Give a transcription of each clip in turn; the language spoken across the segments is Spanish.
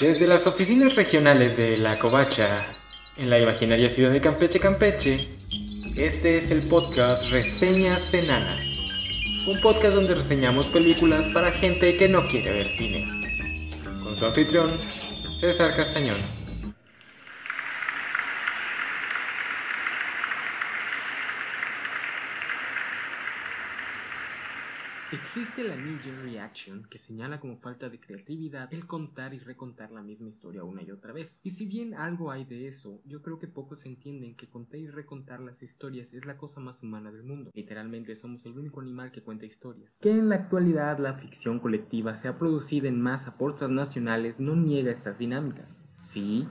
Desde las oficinas regionales de La Covacha, en la imaginaria ciudad de Campeche, Campeche, este es el podcast Reseñas Enanas. Un podcast donde reseñamos películas para gente que no quiere ver cine. Con su anfitrión, César Castañón. Existe la knee reaction que señala como falta de creatividad el contar y recontar la misma historia una y otra vez. Y si bien algo hay de eso, yo creo que pocos entienden que contar y recontar las historias es la cosa más humana del mundo. Literalmente somos el único animal que cuenta historias. Que en la actualidad la ficción colectiva sea producida en masa por transnacionales no niega estas dinámicas. Sí,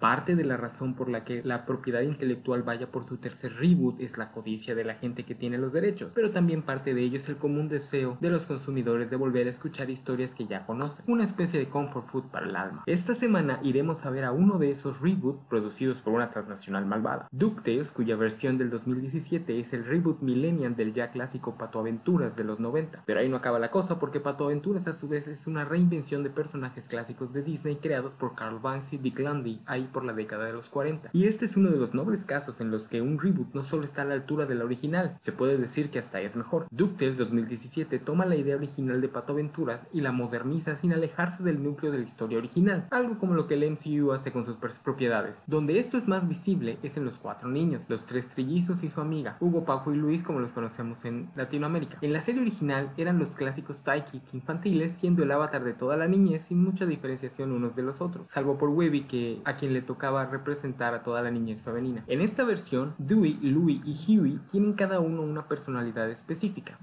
Parte de la razón por la que la propiedad intelectual vaya por su tercer reboot es la codicia de la gente que tiene los derechos, pero también parte de ello es el común deseo de los consumidores de volver a escuchar historias que ya conocen, una especie de comfort food para el alma. Esta semana iremos a ver a uno de esos reboots producidos por una transnacional malvada, DuckTales, cuya versión del 2017 es el reboot millennial del ya clásico Pato Aventuras de los 90. Pero ahí no acaba la cosa porque Pato Aventuras a su vez es una reinvención de personajes clásicos de Disney creados por Carl Banks y Dick Landy ahí por la década de los 40. Y este es uno de los nobles casos en los que un reboot no solo está a la altura de la original, se puede decir que hasta es mejor. DuckTales 2017 toma la idea original de Pato Aventuras y la moderniza sin alejarse del núcleo de la historia original, algo como lo que el MCU hace con sus propiedades. Donde esto es más visible es en los cuatro niños, los tres trillizos y su amiga, Hugo, Paco y Luis como los conocemos en Latinoamérica. En la serie original eran los clásicos psychic infantiles, siendo el avatar de toda la niñez sin mucha diferenciación unos de los otros, salvo por Webby que a quien le tocaba representar a toda la niñez femenina. En esta versión, Dewey, Louie y Huey tienen cada uno una personalidad específica.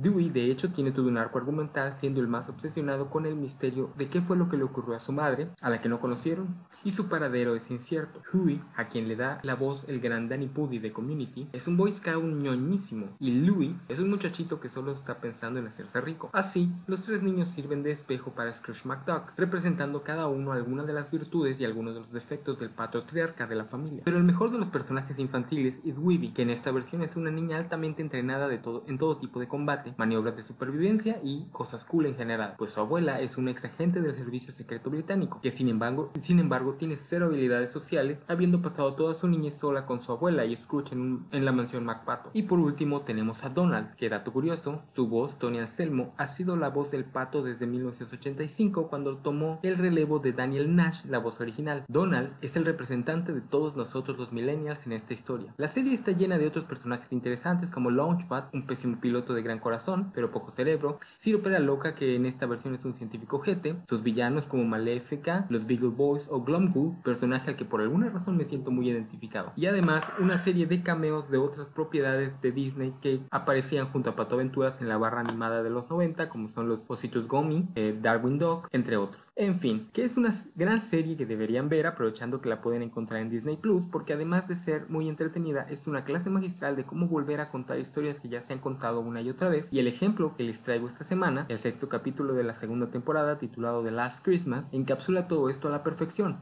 Dewey de hecho tiene todo un arco argumental siendo el más obsesionado con el misterio de qué fue lo que le ocurrió a su madre, a la que no conocieron, y su paradero es incierto. Huey, a quien le da la voz el gran Danny Pudi de Community, es un boy scout ñoñísimo, y Louis es un muchachito que solo está pensando en hacerse rico. Así, los tres niños sirven de espejo para Scrooge McDuck, representando cada uno alguna de las virtudes y algunos de los defectos del patriarca de la familia. Pero el mejor de los personajes infantiles es Weeby, que en esta versión es una niña altamente entrenada de todo, en todo tipo de combate maniobras de supervivencia y cosas cool en general, pues su abuela es un ex agente del servicio secreto británico, que sin embargo, sin embargo tiene cero habilidades sociales, habiendo pasado toda su niñez sola con su abuela y Scrooge en, en la mansión MacPato. Y por último tenemos a Donald, que dato curioso, su voz, Tony Anselmo, ha sido la voz del pato desde 1985 cuando tomó el relevo de Daniel Nash, la voz original. Donald es el representante de todos nosotros los millennials en esta historia. La serie está llena de otros personajes interesantes como Launchpad, un pésimo piloto de gran corazón, pero poco cerebro. Ciro Pera Loca, que en esta versión es un científico jete. Sus villanos como Maléfica, los Beagle Boys o Glumgoo, personaje al que por alguna razón me siento muy identificado. Y además una serie de cameos de otras propiedades de Disney que aparecían junto a Pato Aventuras en la barra animada de los 90, como son los Ositos Gummy, eh, Darwin Dog, entre otros. En fin, que es una gran serie que deberían ver aprovechando que la pueden encontrar en Disney Plus, porque además de ser muy entretenida, es una clase magistral de cómo volver a contar historias que ya se han contado una y otra vez y el ejemplo que les traigo esta semana, el sexto capítulo de la segunda temporada titulado The Last Christmas, encapsula todo esto a la perfección.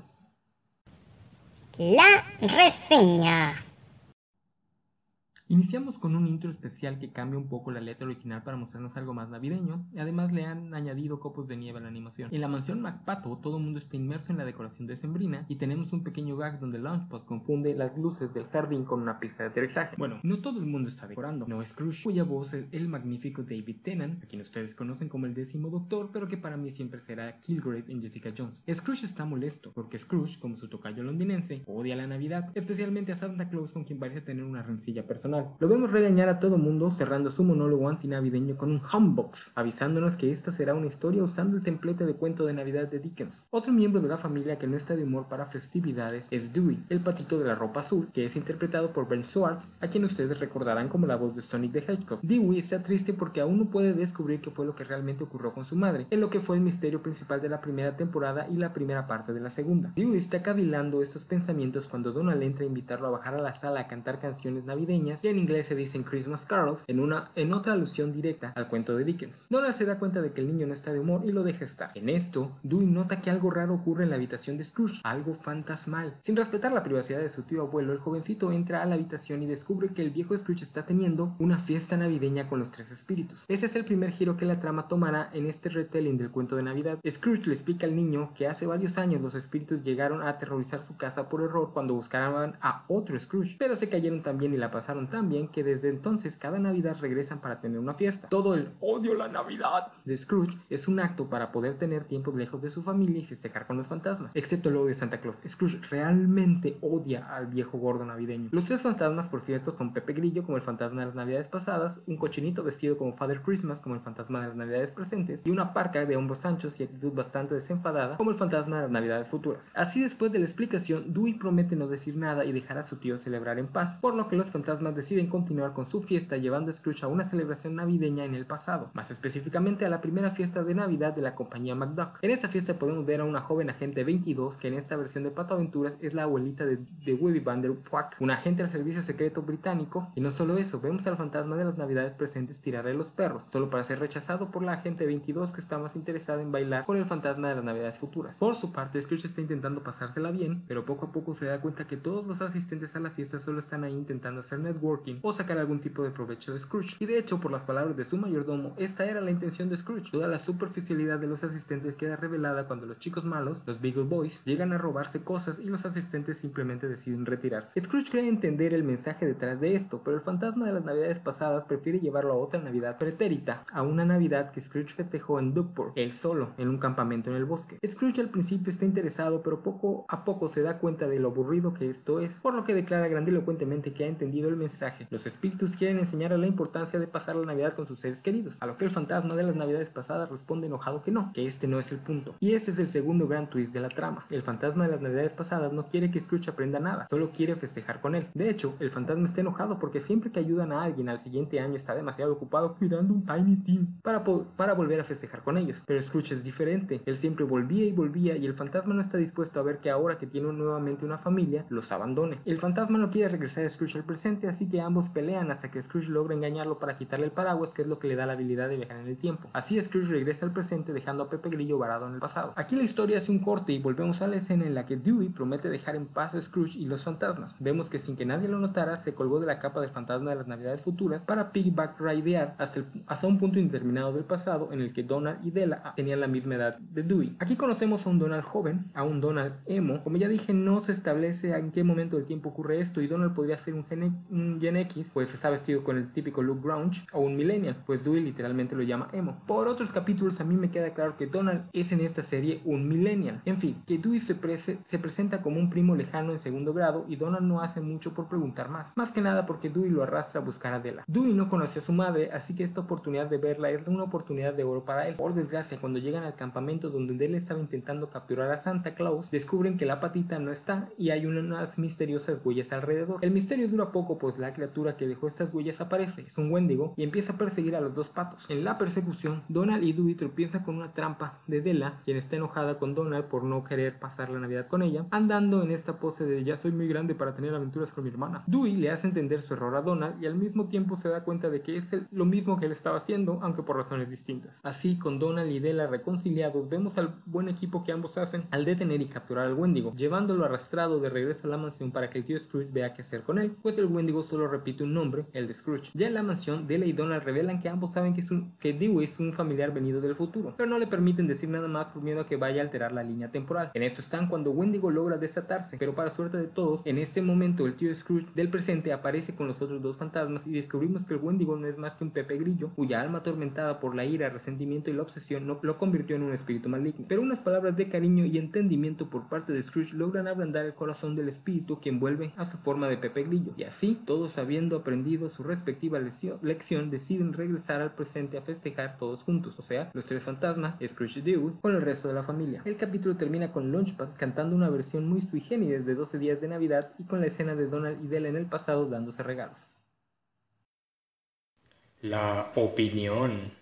La reseña. Iniciamos con un intro especial que cambia un poco la letra original para mostrarnos algo más navideño, además le han añadido copos de nieve a la animación. En la mansión MacPato todo el mundo está inmerso en la decoración de sembrina y tenemos un pequeño gag donde Launchpad confunde las luces del jardín con una pista de aterrizaje. Bueno, no todo el mundo está decorando, no es Scrooge, cuya voz es el magnífico David Tennant, a quien ustedes conocen como el décimo doctor, pero que para mí siempre será Kilgrave en Jessica Jones. Scrooge está molesto, porque Scrooge, como su tocayo londinense, odia la Navidad, especialmente a Santa Claus con quien parece tener una rencilla personal. Lo vemos regañar a todo mundo cerrando su monólogo antinavideño con un humbox, avisándonos que esta será una historia usando el templete de cuento de Navidad de Dickens. Otro miembro de la familia que no está de humor para festividades es Dewey, el patito de la ropa azul, que es interpretado por Ben Schwartz, a quien ustedes recordarán como la voz de Sonic the Hedgehog. Dewey está triste porque aún no puede descubrir qué fue lo que realmente ocurrió con su madre, en lo que fue el misterio principal de la primera temporada y la primera parte de la segunda. Dewey está cavilando estos pensamientos cuando Donald entra a invitarlo a bajar a la sala a cantar canciones navideñas en inglés se dicen Christmas carols, en, una, en otra alusión directa al cuento de Dickens. Donald se da cuenta de que el niño no está de humor y lo deja estar. En esto, Dewey nota que algo raro ocurre en la habitación de Scrooge, algo fantasmal. Sin respetar la privacidad de su tío abuelo, el jovencito entra a la habitación y descubre que el viejo Scrooge está teniendo una fiesta navideña con los tres espíritus. Ese es el primer giro que la trama tomará en este retelling del cuento de Navidad. Scrooge le explica al niño que hace varios años los espíritus llegaron a aterrorizar su casa por error cuando buscaban a otro Scrooge, pero se cayeron tan bien y la pasaron tan bien que desde entonces cada Navidad regresan para tener una fiesta. Todo el odio la Navidad de Scrooge es un acto para poder tener tiempo lejos de su familia y festejar con los fantasmas, excepto odio de Santa Claus. Scrooge realmente odia al viejo gordo navideño. Los tres fantasmas, por cierto, son Pepe Grillo como el fantasma de las Navidades pasadas, un cochinito vestido como Father Christmas como el fantasma de las Navidades presentes y una parca de hombros anchos y actitud bastante desenfadada como el fantasma de las Navidades futuras. Así después de la explicación, Dewey promete no decir nada y dejar a su tío celebrar en paz, por lo que los fantasmas deciden continuar con su fiesta llevando a Scrooge a una celebración navideña en el pasado, más específicamente a la primera fiesta de Navidad de la compañía McDuck. En esta fiesta podemos ver a una joven agente 22 que en esta versión de Pato Aventuras es la abuelita de, de Webby Vanderpuck, un agente del servicio secreto británico, y no solo eso, vemos al fantasma de las Navidades presentes tirarle los perros, solo para ser rechazado por la agente 22 que está más interesada en bailar con el fantasma de las Navidades futuras. Por su parte, Scrooge está intentando pasársela bien, pero poco a poco se da cuenta que todos los asistentes a la fiesta solo están ahí intentando hacer o sacar algún tipo de provecho de Scrooge. Y de hecho, por las palabras de su mayordomo, esta era la intención de Scrooge. Toda la superficialidad de los asistentes queda revelada cuando los chicos malos, los Beagle Boys, llegan a robarse cosas y los asistentes simplemente deciden retirarse. Scrooge cree entender el mensaje detrás de esto, pero el fantasma de las navidades pasadas prefiere llevarlo a otra navidad pretérita, a una navidad que Scrooge festejó en Duckport, él solo, en un campamento en el bosque. Scrooge al principio está interesado, pero poco a poco se da cuenta de lo aburrido que esto es, por lo que declara grandilocuentemente que ha entendido el mensaje. Los espíritus quieren enseñarle la importancia de pasar la navidad con sus seres queridos, a lo que el fantasma de las navidades pasadas responde enojado que no, que este no es el punto. Y ese es el segundo gran twist de la trama. El fantasma de las navidades pasadas no quiere que Scrooge aprenda nada, solo quiere festejar con él. De hecho, el fantasma está enojado porque siempre que ayudan a alguien al siguiente año está demasiado ocupado cuidando un Tiny Team para, para volver a festejar con ellos. Pero Scrooge es diferente, él siempre volvía y volvía y el fantasma no está dispuesto a ver que ahora que tiene nuevamente una familia, los abandone. El fantasma no quiere regresar a Scrooge al presente, así que ambos pelean hasta que Scrooge logra engañarlo para quitarle el paraguas, que es lo que le da la habilidad de viajar en el tiempo. Así Scrooge regresa al presente dejando a Pepe Grillo varado en el pasado. Aquí la historia hace un corte y volvemos a la escena en la que Dewey promete dejar en paz a Scrooge y los fantasmas. Vemos que sin que nadie lo notara, se colgó de la capa del fantasma de las navidades futuras para piggyback ridear hasta, hasta un punto indeterminado del pasado en el que Donald y Della tenían la misma edad de Dewey. Aquí conocemos a un Donald joven, a un Donald emo. Como ya dije, no se establece en qué momento del tiempo ocurre esto y Donald podría ser un Gen, un Gen X, pues está vestido con el típico look grunge, o un millennial, pues Dewey literalmente lo llama emo. Por otros capítulos a mí me queda claro que Donald es en esta serie un millennial. En fin, que Dewey se, se presenta como un primo lejano en segundo grado y Donald no hace mucho por preguntar más. Más que nada porque Dewey lo arrastra a buscar a Della. Dewey no conoce a su madre, así que esta oportunidad de verla es una oportunidad de oro para él. Por desgracia, cuando llegan al campamento donde Della estaba intentando capturar a Santa Claus, descubren que la patita no está y hay unas misteriosas huellas alrededor. El misterio dura poco, pues la criatura que dejó estas huellas aparece, es un Wendigo, y empieza a perseguir a los dos patos. En la persecución, Donald y Dewey tropiezan con una trampa de Della, quien está enojada con Donald por no querer pasar la Navidad con ella, andando en esta pose de ya soy muy grande para tener aventuras con mi hermana. Dewey le hace entender su error a Donald y al mismo tiempo se da cuenta de que es lo mismo que él estaba haciendo, aunque por razones distintas. Así, con Donald y Della reconciliados, vemos al buen equipo que ambos hacen al detener y capturar al Wendigo, llevándolo arrastrado de regreso a la mansión para que el tío Scrooge vea qué hacer con él, pues el Wendigo solo repite un nombre, el de Scrooge. Ya en la mansión, Della y Donald revelan que ambos saben que, que Dewey es un familiar venido del futuro, pero no le permiten decir nada más por miedo a que vaya a alterar la línea temporal. En esto están cuando Wendigo logra desatarse, pero para suerte de todos, en este momento el tío Scrooge del presente aparece con los otros dos fantasmas y descubrimos que el Wendigo no es más que un Pepe Grillo, cuya alma atormentada por la ira, resentimiento y la obsesión no lo convirtió en un espíritu maligno. Pero unas palabras de cariño y entendimiento por parte de Scrooge logran ablandar el corazón del espíritu quien vuelve a su forma de Pepe Grillo. Y así, todos habiendo aprendido su respectiva lección, deciden regresar al presente a festejar todos juntos, o sea, los tres fantasmas, Scrooge y Dewey, con el resto de la familia. El capítulo termina con Launchpad cantando una versión muy sui generis de 12 días de Navidad y con la escena de Donald y Della en el pasado dándose regalos. La opinión.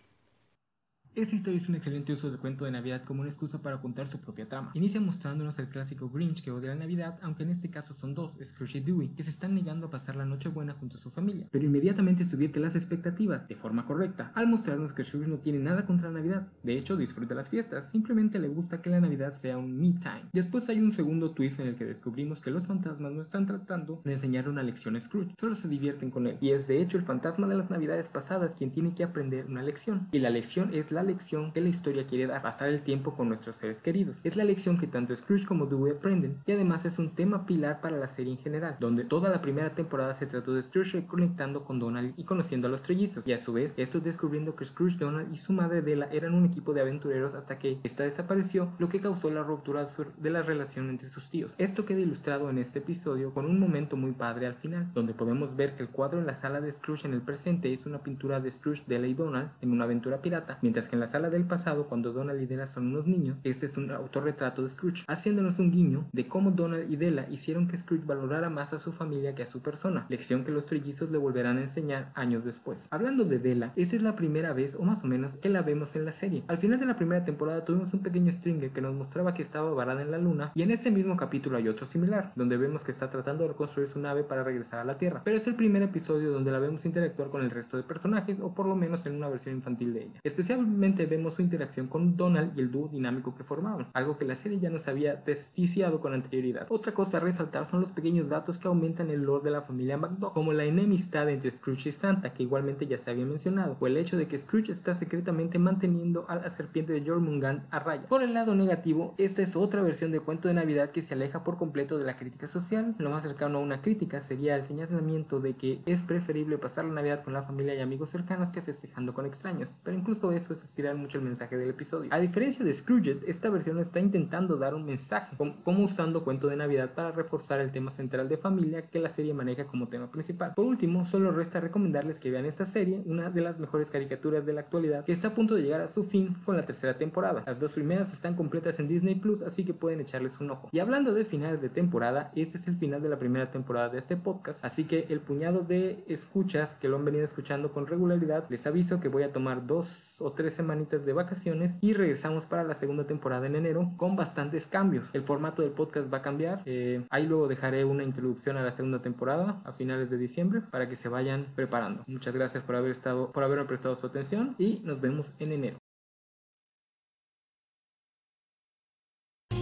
Esta historia es un excelente uso del cuento de Navidad como una excusa para contar su propia trama. Inicia mostrándonos el clásico Grinch que odia la Navidad, aunque en este caso son dos, Scrooge y Dewey, que se están negando a pasar la noche buena junto a su familia, pero inmediatamente subirte las expectativas de forma correcta, al mostrarnos que Scrooge no tiene nada contra la Navidad, de hecho disfruta las fiestas, simplemente le gusta que la Navidad sea un me time. Después hay un segundo twist en el que descubrimos que los fantasmas no están tratando de enseñar una lección a Scrooge, solo se divierten con él, y es de hecho el fantasma de las Navidades pasadas quien tiene que aprender una lección, y la lección es la lección que la historia quiere dar, pasar el tiempo con nuestros seres queridos. Es la lección que tanto Scrooge como Dewey aprenden y además es un tema pilar para la serie en general, donde toda la primera temporada se trató de Scrooge reconectando con Donald y conociendo a los trellizos, y a su vez estos descubriendo que Scrooge, Donald y su madre Della eran un equipo de aventureros hasta que esta desapareció, lo que causó la ruptura de la relación entre sus tíos. Esto queda ilustrado en este episodio con un momento muy padre al final, donde podemos ver que el cuadro en la sala de Scrooge en el presente es una pintura de Scrooge, Della y Donald en una aventura pirata, mientras que en la sala del pasado, cuando Donald y Della son unos niños, este es un autorretrato de Scrooge, haciéndonos un guiño de cómo Donald y Della hicieron que Scrooge valorara más a su familia que a su persona, lección que los trillizos le volverán a enseñar años después. Hablando de Della, esta es la primera vez, o más o menos, que la vemos en la serie. Al final de la primera temporada tuvimos un pequeño stringer que nos mostraba que estaba varada en la luna, y en ese mismo capítulo hay otro similar, donde vemos que está tratando de reconstruir su nave para regresar a la Tierra. Pero es el primer episodio donde la vemos interactuar con el resto de personajes, o por lo menos en una versión infantil de ella. Especialmente vemos su interacción con Donald y el dúo dinámico que formaban, algo que la serie ya nos había testiciado con anterioridad. Otra cosa a resaltar son los pequeños datos que aumentan el lore de la familia McDuck, como la enemistad entre Scrooge y Santa, que igualmente ya se había mencionado, o el hecho de que Scrooge está secretamente manteniendo a la serpiente de Jormungand a raya. Por el lado negativo, esta es otra versión del cuento de Navidad que se aleja por completo de la crítica social. Lo más cercano a una crítica sería el señalamiento de que es preferible pasar la Navidad con la familia y amigos cercanos que festejando con extraños, pero incluso eso es estirar mucho el mensaje del episodio. A diferencia de Scrooge, esta versión está intentando dar un mensaje, como usando cuento de Navidad para reforzar el tema central de familia que la serie maneja como tema principal. Por último, solo resta recomendarles que vean esta serie, una de las mejores caricaturas de la actualidad, que está a punto de llegar a su fin con la tercera temporada. Las dos primeras están completas en Disney Plus, así que pueden echarles un ojo. Y hablando de finales de temporada, este es el final de la primera temporada de este podcast, así que el puñado de escuchas que lo han venido escuchando con regularidad, les aviso que voy a tomar dos o tres semanitas de vacaciones y regresamos para la segunda temporada en enero con bastantes cambios. El formato del podcast va a cambiar, eh, ahí luego dejaré una introducción a la segunda temporada a finales de diciembre para que se vayan preparando. Muchas gracias por haber estado, por haberme prestado su atención y nos vemos en enero.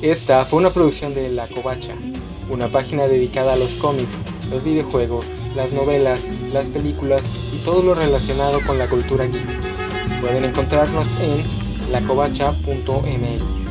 Esta fue una producción de La Covacha, una página dedicada a los cómics, los videojuegos, las novelas, las películas y todo lo relacionado con la cultura geek. Pueden encontrarnos en lacovacha.mx.